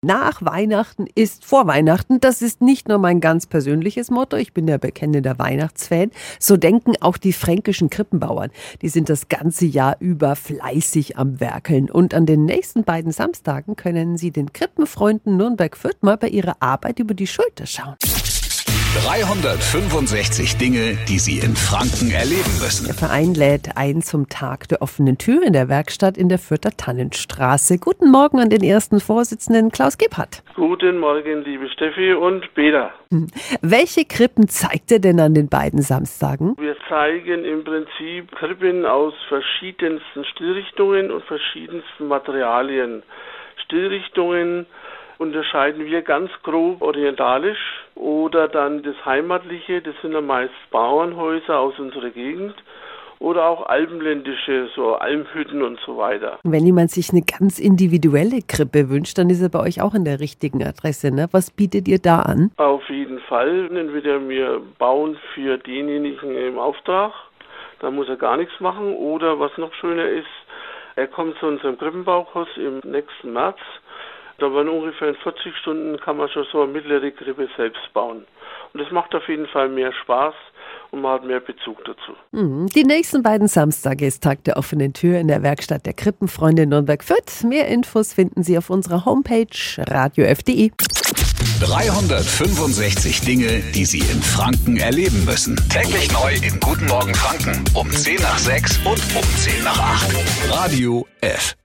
Nach Weihnachten ist vor Weihnachten. Das ist nicht nur mein ganz persönliches Motto. Ich bin der bekennende Weihnachtsfan. So denken auch die fränkischen Krippenbauern. Die sind das ganze Jahr über fleißig am Werkeln. Und an den nächsten beiden Samstagen können Sie den Krippenfreunden Nürnberg-Fürth mal bei ihrer Arbeit über die Schulter schauen. 365 Dinge, die Sie in Franken erleben müssen. Der Verein lädt ein zum Tag der offenen Tür in der Werkstatt in der Fürther Tannenstraße. Guten Morgen an den ersten Vorsitzenden Klaus Gebhardt. Guten Morgen, liebe Steffi und Beda. Hm. Welche Krippen zeigt ihr denn an den beiden Samstagen? Wir zeigen im Prinzip Krippen aus verschiedensten Stilrichtungen und verschiedensten Materialien. Stilrichtungen unterscheiden wir ganz grob orientalisch oder dann das Heimatliche, das sind dann meist Bauernhäuser aus unserer Gegend oder auch alpenländische, so Almhütten und so weiter. Wenn jemand sich eine ganz individuelle Krippe wünscht, dann ist er bei euch auch in der richtigen Adresse. Ne? Was bietet ihr da an? Auf jeden Fall. Entweder wir bauen für denjenigen im Auftrag, da muss er gar nichts machen, oder was noch schöner ist, er kommt zu unserem Krippenbauchhaus im nächsten März aber in ungefähr in 40 Stunden kann man schon so eine mittlere Krippe selbst bauen. Und das macht auf jeden Fall mehr Spaß und man hat mehr Bezug dazu. Mhm. Die nächsten beiden Samstage ist Tag der offenen Tür in der Werkstatt der Krippenfreunde Nürnberg-Fürth. Mehr Infos finden Sie auf unserer Homepage radiof.de. 365 Dinge, die Sie in Franken erleben müssen. Täglich neu in Guten Morgen Franken um 10 nach 6 und um 10 nach 8. Radio F.